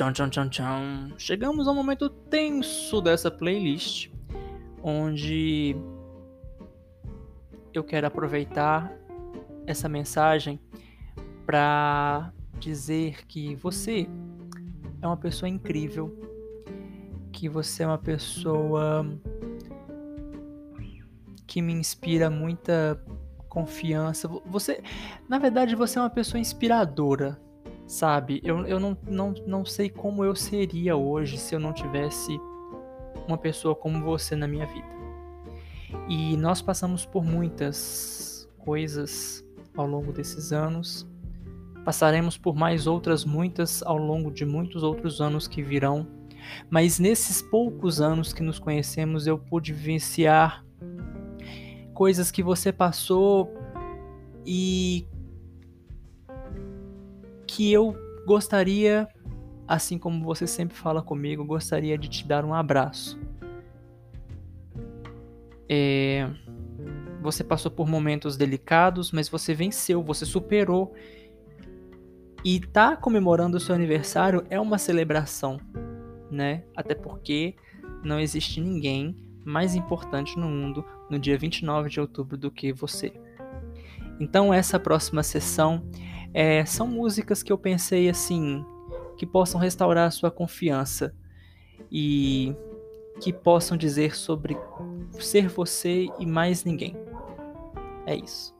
Tchau, tchau, tchau, tchau. Chegamos ao momento tenso dessa playlist, onde eu quero aproveitar essa mensagem para dizer que você é uma pessoa incrível, que você é uma pessoa que me inspira muita confiança. Você, na verdade, você é uma pessoa inspiradora, sabe? Eu, eu não, não, não sei como eu seria hoje se eu não tivesse uma pessoa como você na minha vida. E nós passamos por muitas coisas ao longo desses anos. Passaremos por mais outras muitas ao longo de muitos outros anos que virão. Mas nesses poucos anos que nos conhecemos, eu pude vivenciar coisas que você passou e que eu gostaria, assim como você sempre fala comigo, gostaria de te dar um abraço. É, você passou por momentos delicados, mas você venceu, você superou. E tá comemorando o seu aniversário é uma celebração, né? Até porque não existe ninguém mais importante no mundo no dia 29 de outubro do que você. Então, essa próxima sessão é, são músicas que eu pensei assim que possam restaurar a sua confiança e que possam dizer sobre ser você e mais ninguém. É isso.